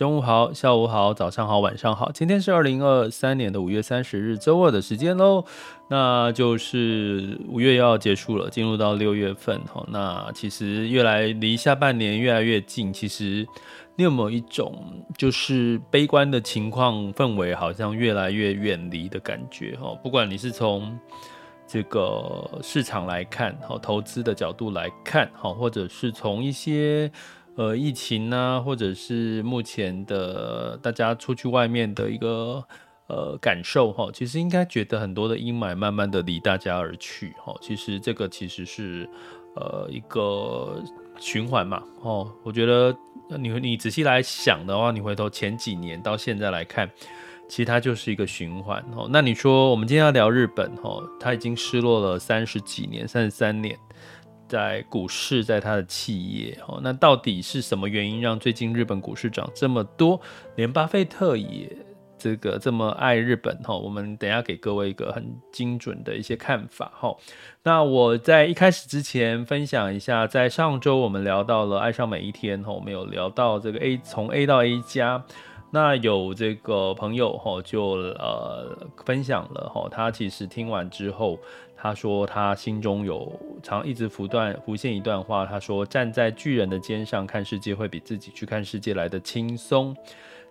中午好，下午好，早上好，晚上好。今天是二零二三年的五月三十日，周二的时间喽。那就是五月要结束了，进入到六月份哈。那其实越来离下半年越来越近，其实你有没有一种就是悲观的情况氛围，好像越来越远离的感觉哈？不管你是从这个市场来看，哈，投资的角度来看，哈，或者是从一些。呃，疫情呢、啊，或者是目前的大家出去外面的一个呃感受哈，其实应该觉得很多的阴霾慢慢的离大家而去哈。其实这个其实是呃一个循环嘛哦。我觉得你你仔细来想的话，你回头前几年到现在来看，其实它就是一个循环哦。那你说我们今天要聊日本哈，它已经失落了三十几年，三十三年。在股市，在他的企业，哦，那到底是什么原因让最近日本股市涨这么多？连巴菲特也这个这么爱日本，哈，我们等下给各位一个很精准的一些看法，哈。那我在一开始之前分享一下，在上周我们聊到了爱上每一天，哈，我们有聊到这个 A 从 A 到 A 加，那有这个朋友，哈，就呃分享了，哈，他其实听完之后。他说，他心中有常一直不断浮现一段话。他说，站在巨人的肩上看世界，会比自己去看世界来得轻松。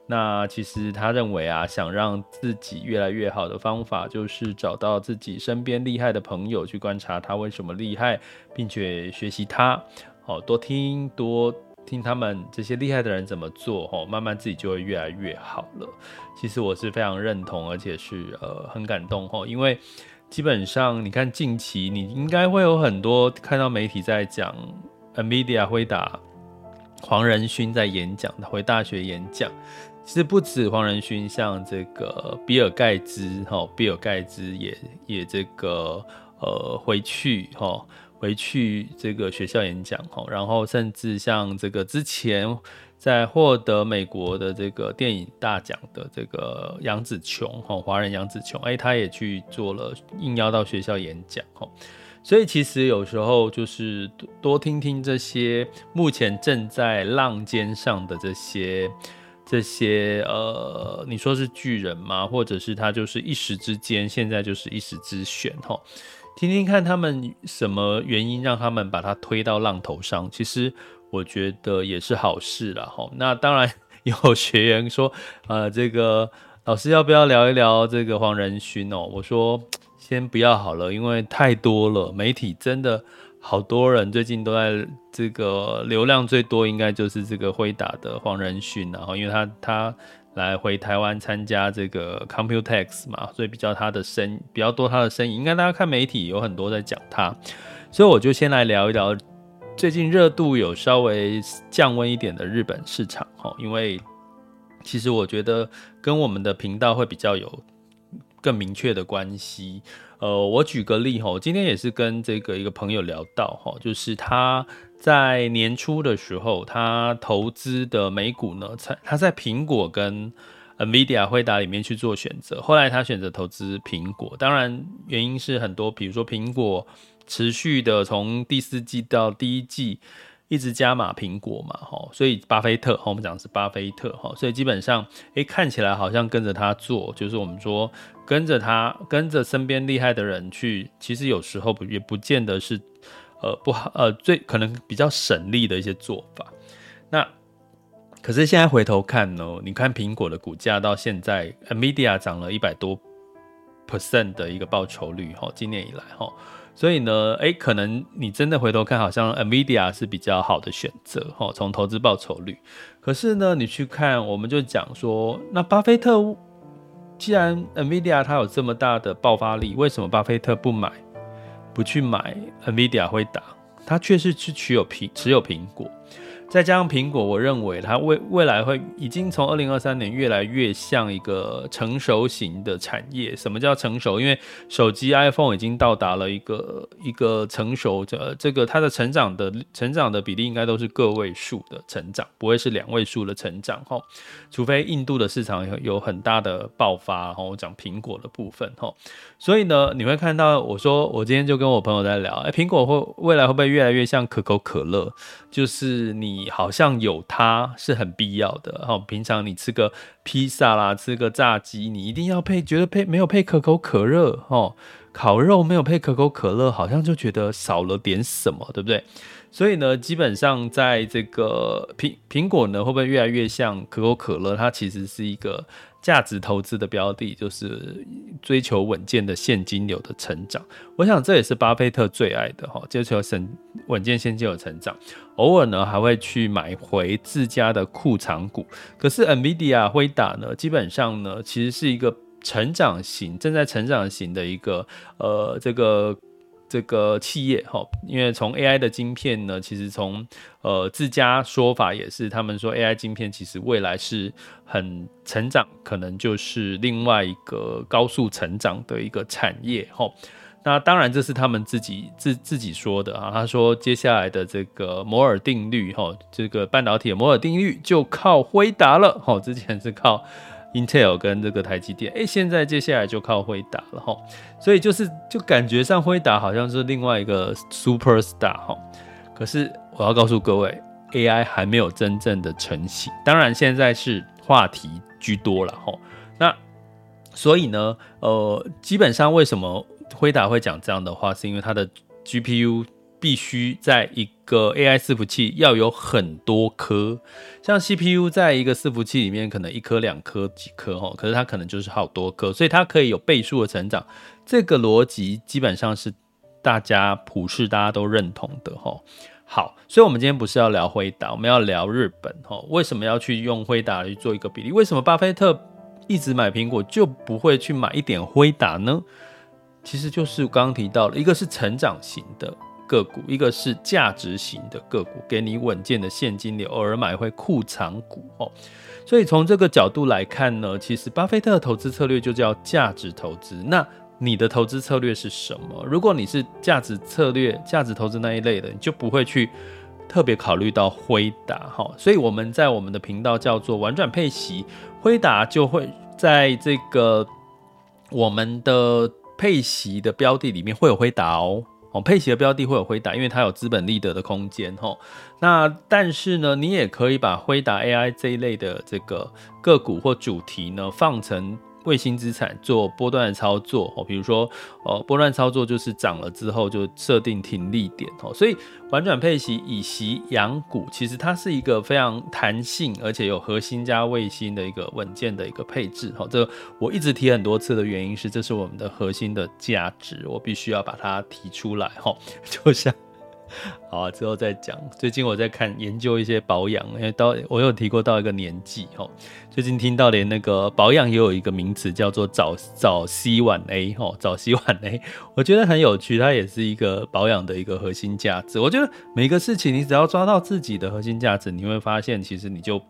那其实他认为啊，想让自己越来越好的方法，就是找到自己身边厉害的朋友，去观察他为什么厉害，并且学习他。好，多听多听他们这些厉害的人怎么做，哦，慢慢自己就会越来越好了。其实我是非常认同，而且是呃很感动，哦，因为。基本上，你看近期，你应该会有很多看到媒体在讲，NVIDIA 辉达黄仁勋在演讲，他回大学演讲。其实不止黄仁勋，像这个比尔盖茨，哈，比尔盖茨也也这个呃回去哈，回去这个学校演讲哈，然后甚至像这个之前。在获得美国的这个电影大奖的这个杨紫琼哈，华人杨紫琼，哎，他也去做了应邀到学校演讲哈，所以其实有时候就是多听听这些目前正在浪尖上的这些这些呃，你说是巨人吗？或者是他就是一时之间，现在就是一时之选哈，听听看他们什么原因让他们把他推到浪头上，其实。我觉得也是好事了哈。那当然有学员说，呃，这个老师要不要聊一聊这个黄仁勋哦？我说先不要好了，因为太多了，媒体真的好多人最近都在这个流量最多，应该就是这个辉达的黄仁勋，然后因为他他来回台湾参加这个 Computex 嘛，所以比较他的生比较多他的生意，应该大家看媒体有很多在讲他，所以我就先来聊一聊。最近热度有稍微降温一点的日本市场，哈，因为其实我觉得跟我们的频道会比较有更明确的关系。呃，我举个例，哈，今天也是跟这个一个朋友聊到，哈，就是他在年初的时候，他投资的美股呢，他在苹果跟 NVIDIA 惠达里面去做选择，后来他选择投资苹果，当然原因是很多，比如说苹果。持续的从第四季到第一季一直加码苹果嘛，哈，所以巴菲特，我们讲的是巴菲特，哈，所以基本上，诶，看起来好像跟着他做，就是我们说跟着他，跟着身边厉害的人去，其实有时候不也不见得是，呃，不好，呃，最可能比较省力的一些做法。那可是现在回头看呢，你看苹果的股价到现在，NVIDIA 涨了一百多 percent 的一个报酬率哈，今年以来哈，所以呢，诶，可能你真的回头看，好像 NVIDIA 是比较好的选择哈，从投资报酬率。可是呢，你去看，我们就讲说，那巴菲特既然 NVIDIA 它有这么大的爆发力，为什么巴菲特不买，不去买 NVIDIA 会打？他却是去持有苹持有苹果。再加上苹果，我认为它未未来会已经从二零二三年越来越像一个成熟型的产业。什么叫成熟？因为手机 iPhone 已经到达了一个一个成熟的这个它的成长的成长的比例应该都是个位数的成长，不会是两位数的成长哈。除非印度的市场有有很大的爆发哈。我讲苹果的部分哈，所以呢，你会看到我说我今天就跟我朋友在聊，哎，苹果会未来会不会越来越像可口可乐？就是你。你好像有它是很必要的哦，平常你吃个披萨啦，吃个炸鸡，你一定要配，觉得配没有配可口可乐哦，烤肉没有配可口可乐，好像就觉得少了点什么，对不对？所以呢，基本上在这个苹苹果呢，会不会越来越像可口可乐？它其实是一个。价值投资的标的就是追求稳健的现金流的成长，我想这也是巴菲特最爱的哈，追求稳稳健现金流成长。偶尔呢还会去买回自家的库藏股。可是 NVIDIA 辉达呢，基本上呢其实是一个成长型、正在成长型的一个呃这个。这个企业哈，因为从 AI 的晶片呢，其实从呃自家说法也是，他们说 AI 晶片其实未来是很成长，可能就是另外一个高速成长的一个产业哈。那当然这是他们自己自自己说的啊，他说接下来的这个摩尔定律哈，这个半导体的摩尔定律就靠辉达了哈，之前是靠。Intel 跟这个台积电，哎，现在接下来就靠辉达了哈，所以就是就感觉上辉达好像是另外一个 super star 哈。可是我要告诉各位，AI 还没有真正的成型，当然现在是话题居多了哈。那所以呢，呃，基本上为什么辉达会讲这样的话，是因为它的 GPU。必须在一个 AI 伺服器要有很多颗，像 CPU 在一个伺服器里面可能一颗、两颗、几颗哈，可是它可能就是好多颗，所以它可以有倍数的成长。这个逻辑基本上是大家普世大家都认同的哈。好，所以我们今天不是要聊辉达，我们要聊日本哈。为什么要去用辉达去做一个比例？为什么巴菲特一直买苹果就不会去买一点辉达呢？其实就是刚刚提到了，一个是成长型的。个股，一个是价值型的个股，给你稳健的现金流，偶尔买回库藏股哦。所以从这个角度来看呢，其实巴菲特的投资策略就叫价值投资。那你的投资策略是什么？如果你是价值策略、价值投资那一类的，你就不会去特别考虑到辉达哈。所以我们在我们的频道叫做玩转配息，辉达就会在这个我们的配息的标的里面会有辉达哦。配齐的标的会有辉达，因为它有资本利得的空间哈。那但是呢，你也可以把辉达 AI 这一类的这个个股或主题呢放成。卫星资产做波段的操作哦，比如说哦，波段操作就是涨了之后就设定停利点哦，所以玩转配息以息养股，其实它是一个非常弹性而且有核心加卫星的一个稳健的一个配置哈。这我一直提很多次的原因是，这是我们的核心的价值，我必须要把它提出来哈，就像。好，之后再讲。最近我在看研究一些保养，因为到我有提过到一个年纪齁，最近听到连那个保养也有一个名词叫做早早 C 晚 A 齁，早 C 晚 A，我觉得很有趣，它也是一个保养的一个核心价值。我觉得每个事情你只要抓到自己的核心价值，你会发现其实你就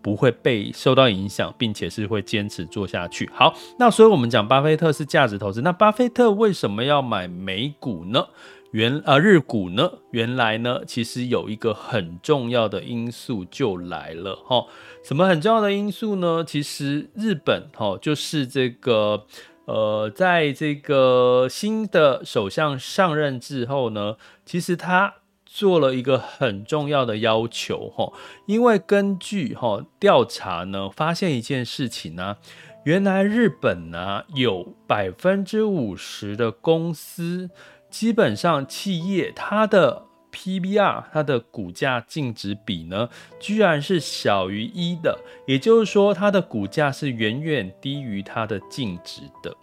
不会被受到影响，并且是会坚持做下去。好，那所以我们讲巴菲特是价值投资，那巴菲特为什么要买美股呢？原啊日股呢？原来呢，其实有一个很重要的因素就来了哈。什么很重要的因素呢？其实日本哈，就是这个呃，在这个新的首相上任之后呢，其实他做了一个很重要的要求哈。因为根据哈调查呢，发现一件事情呢，原来日本呢有百分之五十的公司。基本上，企业它的 PBR，它的股价净值比呢，居然是小于一的，也就是说，它的股价是远远低于它的净值的。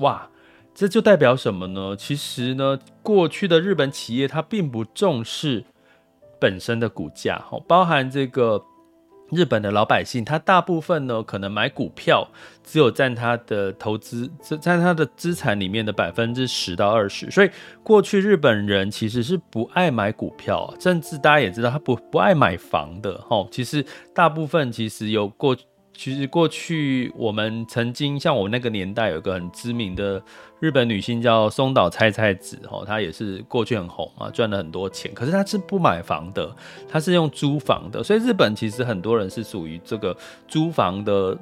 哇，这就代表什么呢？其实呢，过去的日本企业它并不重视本身的股价，包含这个。日本的老百姓，他大部分呢，可能买股票只有占他的投资，占他的资产里面的百分之十到二十。所以过去日本人其实是不爱买股票，甚至大家也知道他不不爱买房的。哈，其实大部分其实有过。其实过去我们曾经像我那个年代有个很知名的日本女星叫松岛菜菜子哦，她也是过去很红啊，赚了很多钱。可是她是不买房的，她是用租房的。所以日本其实很多人是属于这个租房的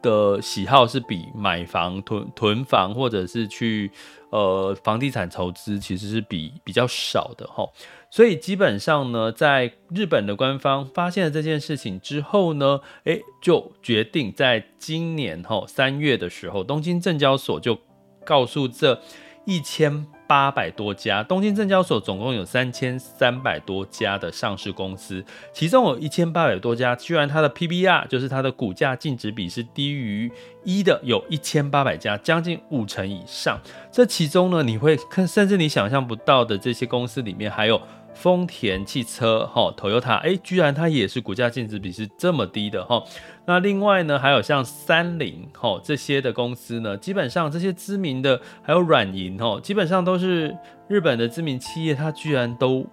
的喜好是比买房囤囤房或者是去呃房地产投资其实是比比较少的哈。所以基本上呢，在日本的官方发现了这件事情之后呢，诶，就决定在今年齁三月的时候，东京证交所就告诉这一千八百多家，东京证交所总共有三千三百多家的上市公司，其中有一千八百多家，居然它的 PBR 就是它的股价净值比是低于一的，有一千八百家，将近五成以上。这其中呢，你会看，甚至你想象不到的这些公司里面还有。丰田汽车，哈，Toyota，哎，居然它也是股价净值比是这么低的，哈。那另外呢，还有像三菱，哈，这些的公司呢，基本上这些知名的，还有软银，哈，基本上都是日本的知名企业，它居然都。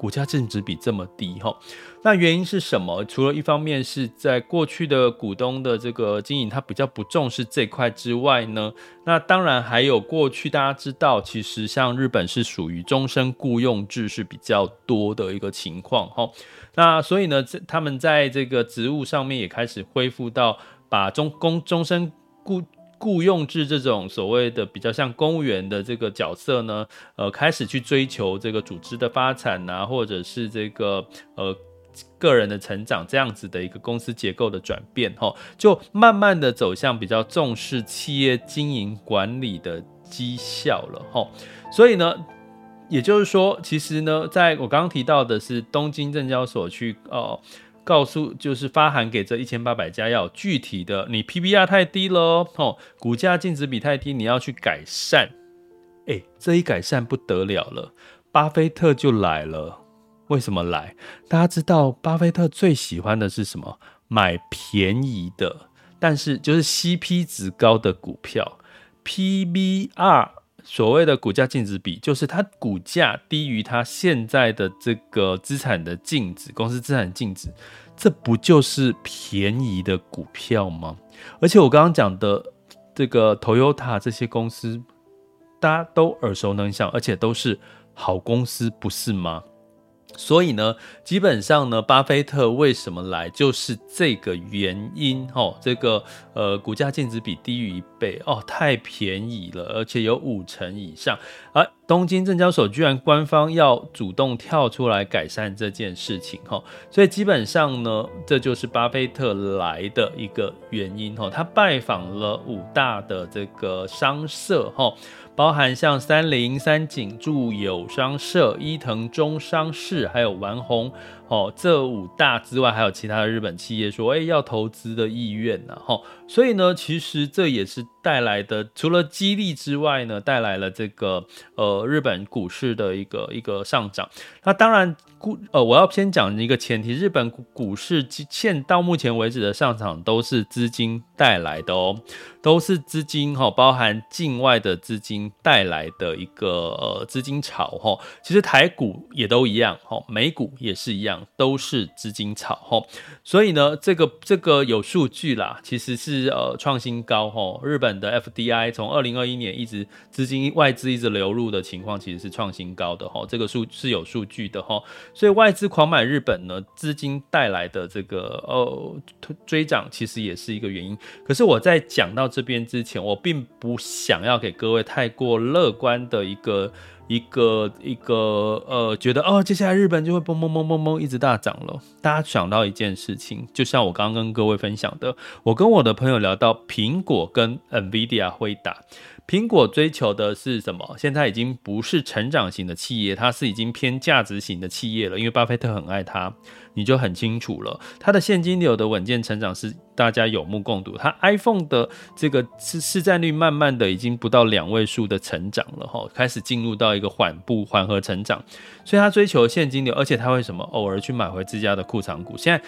股价净值比这么低哈，那原因是什么？除了一方面是在过去的股东的这个经营，他比较不重视这块之外呢，那当然还有过去大家知道，其实像日本是属于终身雇佣制是比较多的一个情况哈。那所以呢，他们在这个职务上面也开始恢复到把终工终身雇。雇佣制这种所谓的比较像公务员的这个角色呢，呃，开始去追求这个组织的发展啊，或者是这个呃个人的成长这样子的一个公司结构的转变，哈，就慢慢的走向比较重视企业经营管理的绩效了，哈。所以呢，也就是说，其实呢，在我刚刚提到的是东京证交所去哦。告诉就是发函给这一千八百家要具体的，你 PBR 太低了哦，股价净值比太低，你要去改善。哎，这一改善不得了了，巴菲特就来了。为什么来？大家知道巴菲特最喜欢的是什么？买便宜的，但是就是 CP 值高的股票。PBR 所谓的股价净值比，就是它股价低于它现在的这个资产的净值，公司资产净值，这不就是便宜的股票吗？而且我刚刚讲的这个 Toyota 这些公司，大家都耳熟能详，而且都是好公司，不是吗？所以呢，基本上呢，巴菲特为什么来，就是这个原因哦。这个呃，股价净值比低于一倍哦，太便宜了，而且有五成以上。而东京证交所居然官方要主动跳出来改善这件事情哈，所以基本上呢，这就是巴菲特来的一个原因哈。他拜访了五大的这个商社哈。包含像三菱、三井住友商社、伊藤忠商事，还有丸红哦，这五大之外，还有其他的日本企业说，哎，要投资的意愿呢，哈，所以呢，其实这也是带来的，除了激励之外呢，带来了这个呃日本股市的一个一个上涨。那当然，股呃，我要先讲一个前提，日本股市现到目前为止的上涨都是资金带来的哦。都是资金哈，包含境外的资金带来的一个呃资金潮哈。其实台股也都一样哈，美股也是一样，都是资金潮哈。所以呢，这个这个有数据啦，其实是呃创新高哈。日本的 FDI 从二零二一年一直资金外资一直流入的情况，其实是创新高的哈。这个数是有数据的哈。所以外资狂买日本呢，资金带来的这个呃追涨，其实也是一个原因。可是我在讲到这边之前，我并不想要给各位太过乐观的一个一个一个呃，觉得哦，接下来日本就会嘣嘣嘣嘣嘣一直大涨了。大家想到一件事情，就像我刚刚跟各位分享的，我跟我的朋友聊到苹果跟 NVIDIA 会打。苹果追求的是什么？现在已经不是成长型的企业，它是已经偏价值型的企业了。因为巴菲特很爱它，你就很清楚了。它的现金流的稳健成长是大家有目共睹。它 iPhone 的这个市市占率慢慢的已经不到两位数的成长了，哈，开始进入到一个缓步缓和成长。所以它追求现金流，而且它会什么？偶尔去买回自家的库藏股。现在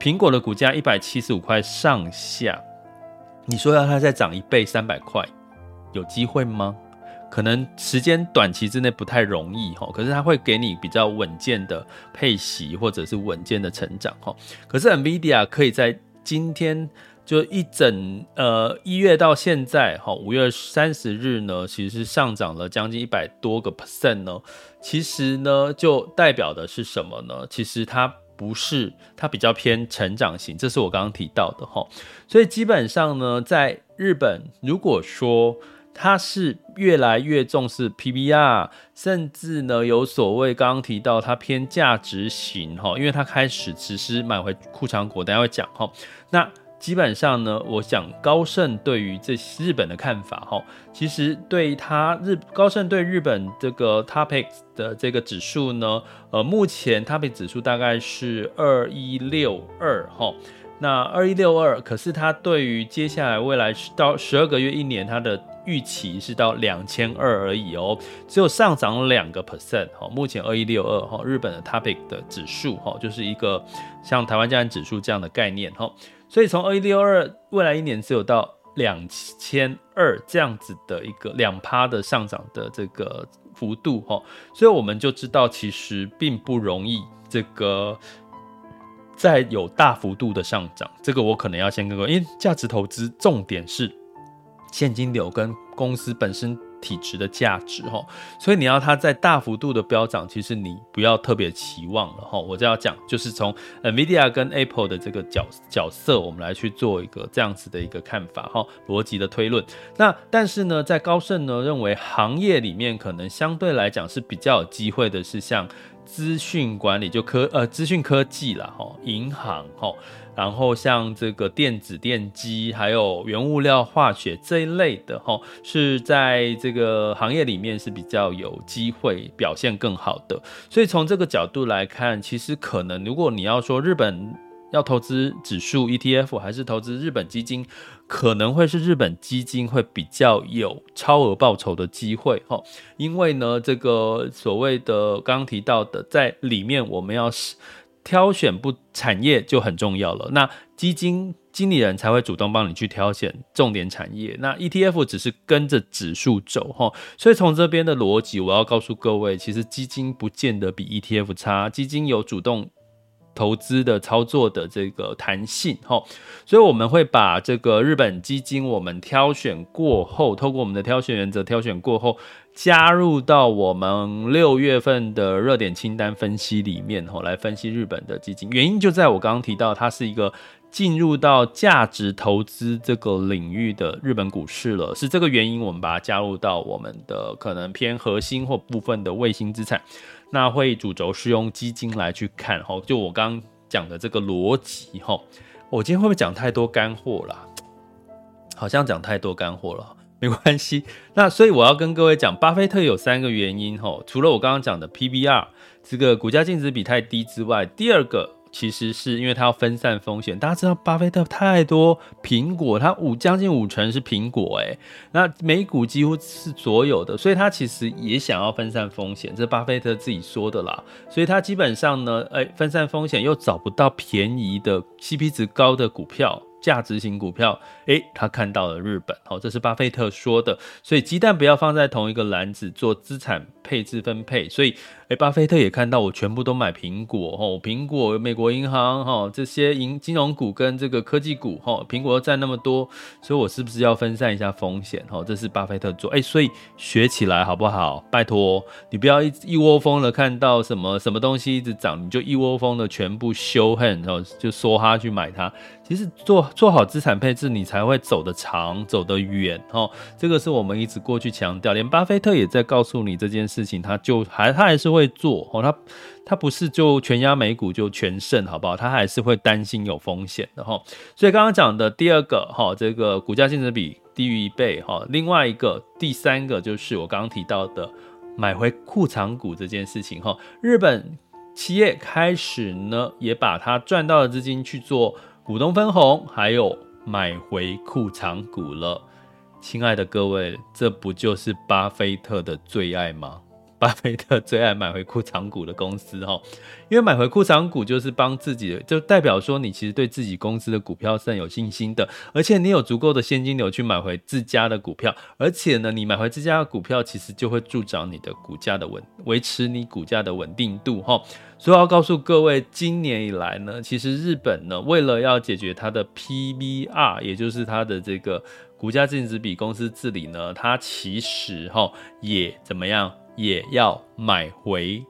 苹果的股价一百七十五块上下，你说要它再涨一倍三百块？有机会吗？可能时间短期之内不太容易哈，可是它会给你比较稳健的配息或者是稳健的成长哈。可是 NVIDIA 可以在今天就一整呃一月到现在哈，五月三十日呢，其实是上涨了将近一百多个 percent 呢。其实呢，就代表的是什么呢？其实它不是，它比较偏成长型，这是我刚刚提到的哈。所以基本上呢，在日本，如果说它是越来越重视 PBR，甚至呢有所谓刚刚提到它偏价值型哈，因为它开始实施买回库藏股，等下会讲哈。那基本上呢，我想高盛对于这日本的看法哈，其实对它日高盛对日本这个 TOPIX 的这个指数呢，呃，目前 TOPIX 指数大概是二一六二哈。那二一六二，可是它对于接下来未来到十二个月、一年，它的预期是到两千二而已哦，只有上涨两个 percent 哈。目前二一六二哈，日本的 Topic 的指数哈，就是一个像台湾加权指数这样的概念哈。所以从二一六二未来一年只有到两千二这样子的一个两趴的上涨的这个幅度哈，所以我们就知道其实并不容易这个。再有大幅度的上涨，这个我可能要先跟各位，因为价值投资重点是现金流跟公司本身体值的价值哈，所以你要它在大幅度的飙涨，其实你不要特别期望了哈。我就要讲，就是从 NVIDIA 跟 Apple 的这个角角色，我们来去做一个这样子的一个看法哈，逻辑的推论。那但是呢，在高盛呢认为行业里面可能相对来讲是比较有机会的，是像。资讯管理就科呃资讯科技啦，哈，银行哈，然后像这个电子电机，还有原物料化学这一类的哈，是在这个行业里面是比较有机会表现更好的。所以从这个角度来看，其实可能如果你要说日本。要投资指数 ETF 还是投资日本基金，可能会是日本基金会比较有超额报酬的机会哈，因为呢，这个所谓的刚刚提到的，在里面我们要挑选不产业就很重要了。那基金经理人才会主动帮你去挑选重点产业，那 ETF 只是跟着指数走哈。所以从这边的逻辑，我要告诉各位，其实基金不见得比 ETF 差，基金有主动。投资的操作的这个弹性哈，所以我们会把这个日本基金，我们挑选过后，透过我们的挑选原则挑选过后，加入到我们六月份的热点清单分析里面哈，来分析日本的基金。原因就在我刚刚提到，它是一个进入到价值投资这个领域的日本股市了，是这个原因，我们把它加入到我们的可能偏核心或部分的卫星资产。那会主轴是用基金来去看哈，就我刚讲的这个逻辑哈。我今天会不会讲太多干货啦？好像讲太多干货了，没关系。那所以我要跟各位讲，巴菲特有三个原因哈，除了我刚刚讲的 PBR 这个股价净值比太低之外，第二个。其实是因为它要分散风险，大家知道巴菲特太多苹果，它五将近五成是苹果，诶，那美股几乎是所有的，所以他其实也想要分散风险，这是巴菲特自己说的啦。所以他基本上呢，诶，分散风险又找不到便宜的 CP 值高的股票。价值型股票，诶，他看到了日本，好，这是巴菲特说的，所以鸡蛋不要放在同一个篮子做资产配置分配，所以，诶，巴菲特也看到我全部都买苹果，哦，苹果、美国银行，哈，这些银金融股跟这个科技股，哈，苹果又占那么多，所以我是不是要分散一下风险，哈，这是巴菲特做，诶，所以学起来好不好？拜托，你不要一一窝蜂的看到什么什么东西一直涨，你就一窝蜂的全部修恨，然后就梭哈去买它。其实做做好资产配置，你才会走得长，走得远。哈，这个是我们一直过去强调，连巴菲特也在告诉你这件事事情，他就还他还是会做哦，他他不是就全压美股就全胜，好不好？他还是会担心有风险的哈。所以刚刚讲的第二个哈，这个股价净值比低于一倍哈，另外一个第三个就是我刚刚提到的买回库藏股这件事情哈，日本企业开始呢也把它赚到的资金去做股东分红，还有买回库藏股了。亲爱的各位，这不就是巴菲特的最爱吗？巴菲特最爱买回库藏股的公司哈，因为买回库藏股就是帮自己，就代表说你其实对自己公司的股票是很有信心的，而且你有足够的现金流去买回自家的股票，而且呢，你买回自家的股票，其实就会助长你的股价的稳，维持你股价的稳定度哈。所以要告诉各位，今年以来呢，其实日本呢，为了要解决它的 PBR，也就是它的这个股价净值比公司治理呢，它其实哈也怎么样？也要买回，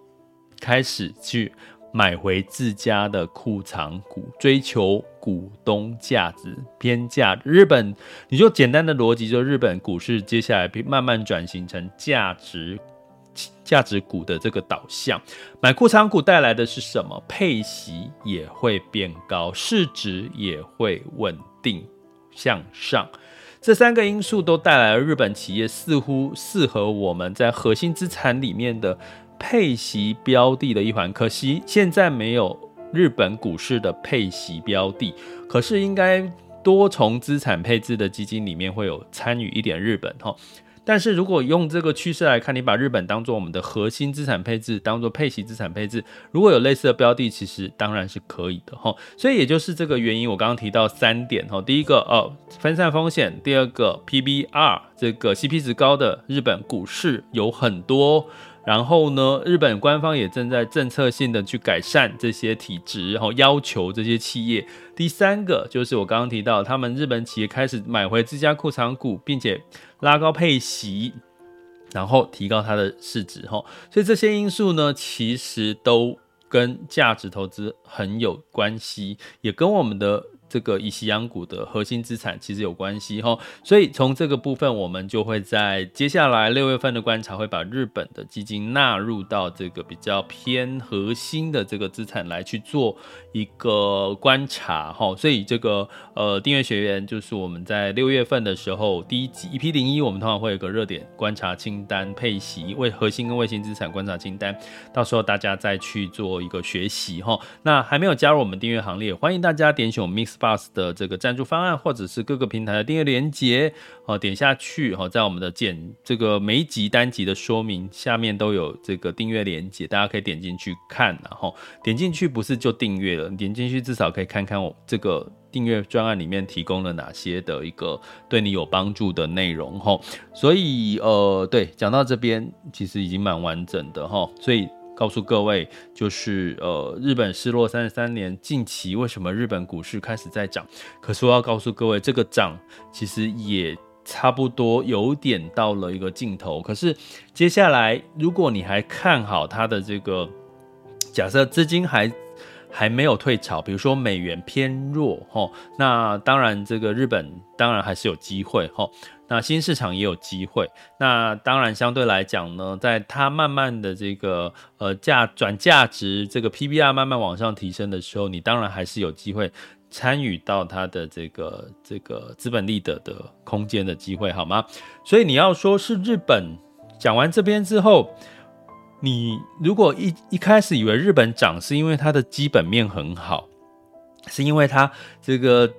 开始去买回自家的库藏股，追求股东价值偏价。日本，你就简单的逻辑，就日本股市接下来慢慢转型成价值价值股的这个导向。买库藏股带来的是什么？配息也会变高，市值也会稳定向上。这三个因素都带来了日本企业似乎适合我们在核心资产里面的配息标的的一环。可惜现在没有日本股市的配息标的，可是应该多重资产配置的基金里面会有参与一点日本哈。但是如果用这个趋势来看，你把日本当做我们的核心资产配置，当做配息资产配置，如果有类似的标的，其实当然是可以的哈。所以也就是这个原因，我刚刚提到三点哈。第一个哦，分散风险；第二个 PBR 这个 CP 值高的日本股市有很多。然后呢，日本官方也正在政策性的去改善这些体质，然后要求这些企业。第三个就是我刚刚提到，他们日本企业开始买回自家库藏股，并且拉高配息，然后提高它的市值，哈。所以这些因素呢，其实都跟价值投资很有关系，也跟我们的。这个以息养股的核心资产其实有关系哈，所以从这个部分，我们就会在接下来六月份的观察，会把日本的基金纳入到这个比较偏核心的这个资产来去做一个观察哈。所以这个呃订阅学员就是我们在六月份的时候第一集 EP 零一，我们通常会有个热点观察清单配息为核心跟卫星资产观察清单，到时候大家再去做一个学习哈。那还没有加入我们订阅行列，欢迎大家点选 Mix。Bus 的这个赞助方案，或者是各个平台的订阅连接，好，点下去，好，在我们的简这个每一集单集的说明下面都有这个订阅连接，大家可以点进去看，然后点进去不是就订阅了，点进去至少可以看看我这个订阅专案里面提供了哪些的一个对你有帮助的内容，哈，所以呃，对，讲到这边其实已经蛮完整的，哈，所以。告诉各位，就是呃，日本失落三十三年，近期为什么日本股市开始在涨？可是我要告诉各位，这个涨其实也差不多有点到了一个尽头。可是接下来，如果你还看好它的这个，假设资金还还没有退潮，比如说美元偏弱，吼，那当然这个日本当然还是有机会，吼。那新市场也有机会，那当然相对来讲呢，在它慢慢的这个呃价转价值，这个 PBR 慢慢往上提升的时候，你当然还是有机会参与到它的这个这个资本利得的空间的机会，好吗？所以你要说是日本讲完这边之后，你如果一一开始以为日本涨是因为它的基本面很好，是因为它这个。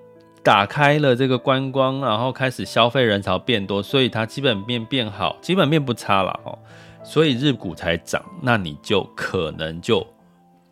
打开了这个观光，然后开始消费人潮变多，所以它基本面变好，基本面不差了哦，所以日股才涨，那你就可能就。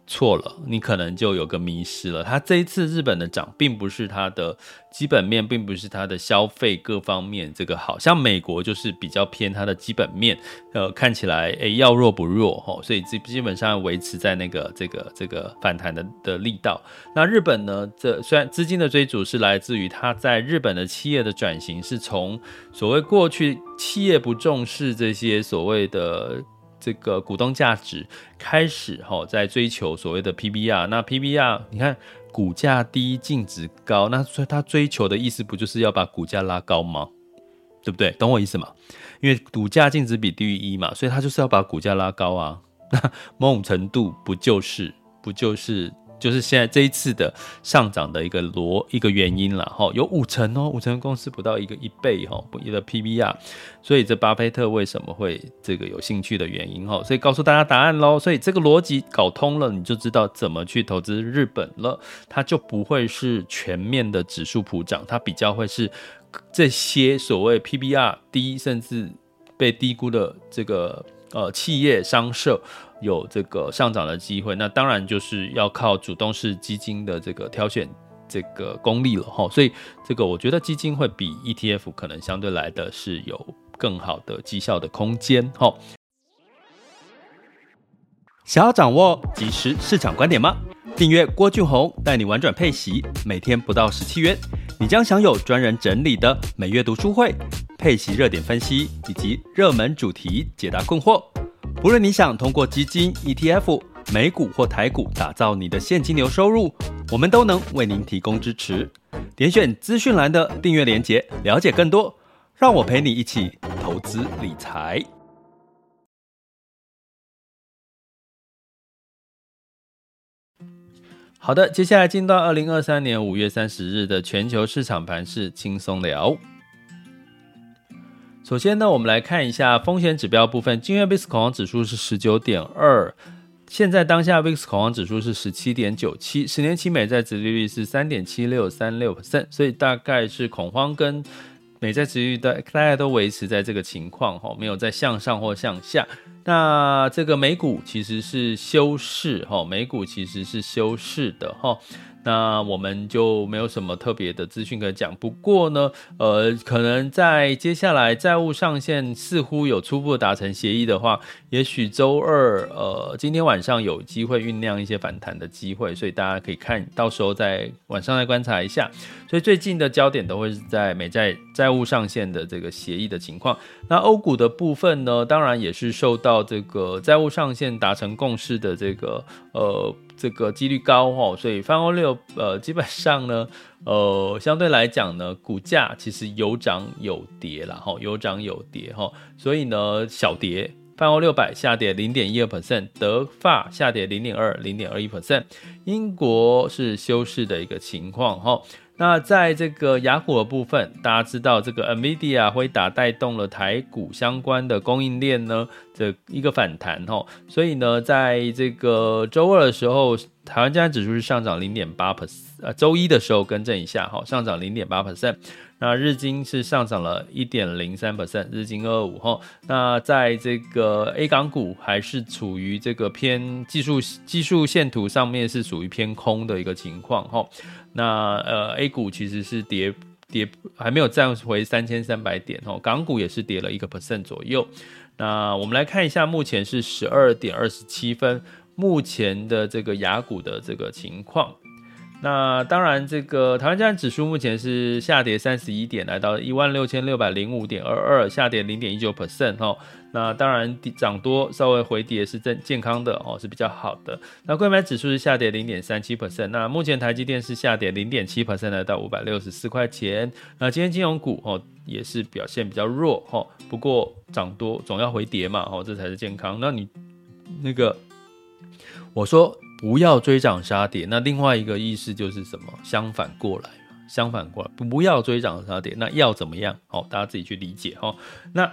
错了，你可能就有个迷失了。它这一次日本的涨，并不是它的基本面，并不是它的消费各方面这个好，像美国就是比较偏它的基本面，呃，看起来诶要弱不弱哈，所以基基本上维持在那个这个这个反弹的的力道。那日本呢，这虽然资金的追逐是来自于它在日本的企业的转型，是从所谓过去企业不重视这些所谓的。这个股东价值开始哈，在追求所谓的 PBR。那 PBR，你看股价低，净值高，那所以他追求的意思不就是要把股价拉高吗？对不对？懂我意思吗？因为股价净值比低于一嘛，所以它就是要把股价拉高啊。那某种程度不就是不就是？就是现在这一次的上涨的一个逻一个原因了哈，有五成哦，五成公司不到一个一倍哈，不一个 PBR，所以这巴菲特为什么会这个有兴趣的原因哈，所以告诉大家答案喽，所以这个逻辑搞通了，你就知道怎么去投资日本了，它就不会是全面的指数普涨，它比较会是这些所谓 PBR 低甚至被低估的这个呃企业商社。有这个上涨的机会，那当然就是要靠主动式基金的这个挑选这个功力了哈。所以这个我觉得基金会比 ETF 可能相对来的是有更好的绩效的空间哈。想要掌握即时市场观点吗？订阅郭俊宏带你玩转配息，每天不到十七元，你将享有专人整理的每月读书会、配息热点分析以及热门主题解答困惑。不论你想通过基金、ETF、美股或台股打造你的现金流收入，我们都能为您提供支持。点选资讯栏的订阅链接，了解更多。让我陪你一起投资理财。好的，接下来进到二零二三年五月三十日的全球市场盘势轻松聊。首先呢，我们来看一下风险指标部分。今日 VIX 恐慌指数是十九点二，现在当下 VIX 恐慌指数是十七点九七，十年期美债殖利率是三点七六三六 percent，所以大概是恐慌跟美债殖利率的大概都维持在这个情况哈，没有在向上或向下。那这个美股其实是休市哈，美股其实是休市的哈。那我们就没有什么特别的资讯可讲。不过呢，呃，可能在接下来债务上限似乎有初步达成协议的话，也许周二，呃，今天晚上有机会酝酿一些反弹的机会，所以大家可以看到时候在晚上再观察一下。所以最近的焦点都会是在美债债务上限的这个协议的情况。那欧股的部分呢，当然也是受到这个债务上限达成共识的这个呃。这个几率高哈，所以泛欧六呃基本上呢，呃相对来讲呢，股价其实有涨有跌啦哈，有涨有跌哈，所以呢小跌，泛欧六百下跌零点一二 percent，德法下跌零点二零点二一 percent，英国是休市的一个情况哈。那在这个雅虎的部分，大家知道这个 NVIDIA 辉达带动了台股相关的供应链呢，的一个反弹哈，所以呢，在这个周二的时候，台湾加指数是上涨零点八 percent，呃，周一的时候更正一下哈，上涨零点八 percent。那日经是上涨了一点零三 percent，日经二五哈。那在这个 A 港股还是处于这个偏技术技术线图上面是属于偏空的一个情况哈。那呃 A 股其实是跌跌还没有站回三千三百点哈，港股也是跌了一个 percent 左右。那我们来看一下，目前是十二点二十七分，目前的这个雅股的这个情况。那当然，这个台湾加权指数目前是下跌三十一点，来到一万六千六百零五点二二，下跌零点一九 percent 哈。那当然涨多稍微回跌是正健康的哦，是比较好的。那柜买指数是下跌零点三七百分那目前台积电是下跌零点七 percent，来到五百六十四块钱。那今天金融股哦也是表现比较弱哈，不过涨多总要回跌嘛，哦这才是健康。那你那个我说。不要追涨杀跌，那另外一个意思就是什么？相反过来，相反过来，不要追涨杀跌，那要怎么样？好，大家自己去理解哈。那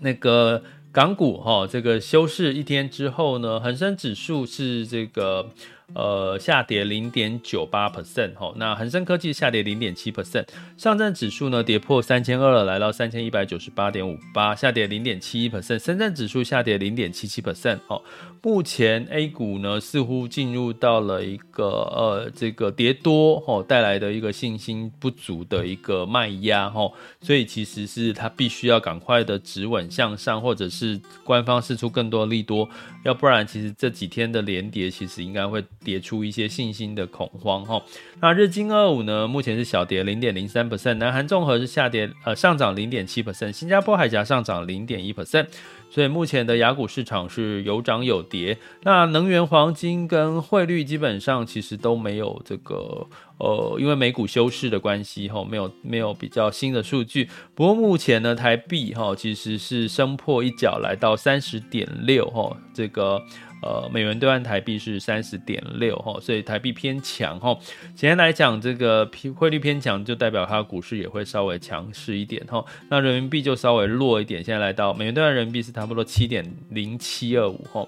那个港股哈，这个休市一天之后呢，恒生指数是这个。呃，下跌零点九八 percent 哈，那恒生科技下跌零点七 percent，上证指数呢跌破三千二了，来到三千一百九十八点五八，下跌零点七一 percent，深圳指数下跌零点七七 percent 哦。目前 A 股呢似乎进入到了一个呃这个跌多哦带来的一个信心不足的一个卖压哈，所以其实是它必须要赶快的止稳向上，或者是官方释出更多利多，要不然其实这几天的连跌其实应该会。跌出一些信心的恐慌哈。那日经二五呢，目前是小跌零点零三 percent，南韩综合是下跌呃上涨零点七 percent，新加坡海峡上涨零点一 percent。所以目前的雅股市场是有涨有跌，那能源、黄金跟汇率基本上其实都没有这个呃，因为美股休市的关系哈，没有没有比较新的数据。不过目前呢，台币哈其实是升破一角，来到三十点六哈，这个。呃，美元兑换台币是三十点六哈，所以台币偏强哈。简单来讲，这个汇率偏强就代表它股市也会稍微强势一点哈。那人民币就稍微弱一点，现在来到美元兑换人民币是差不多七点零七二五哈。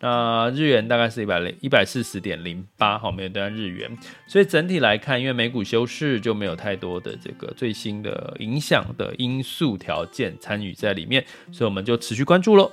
那日元大概是一百零一百四十点零八哈，美元兑换日元。所以整体来看，因为美股休市，就没有太多的这个最新的影响的因素条件参与在里面，所以我们就持续关注喽。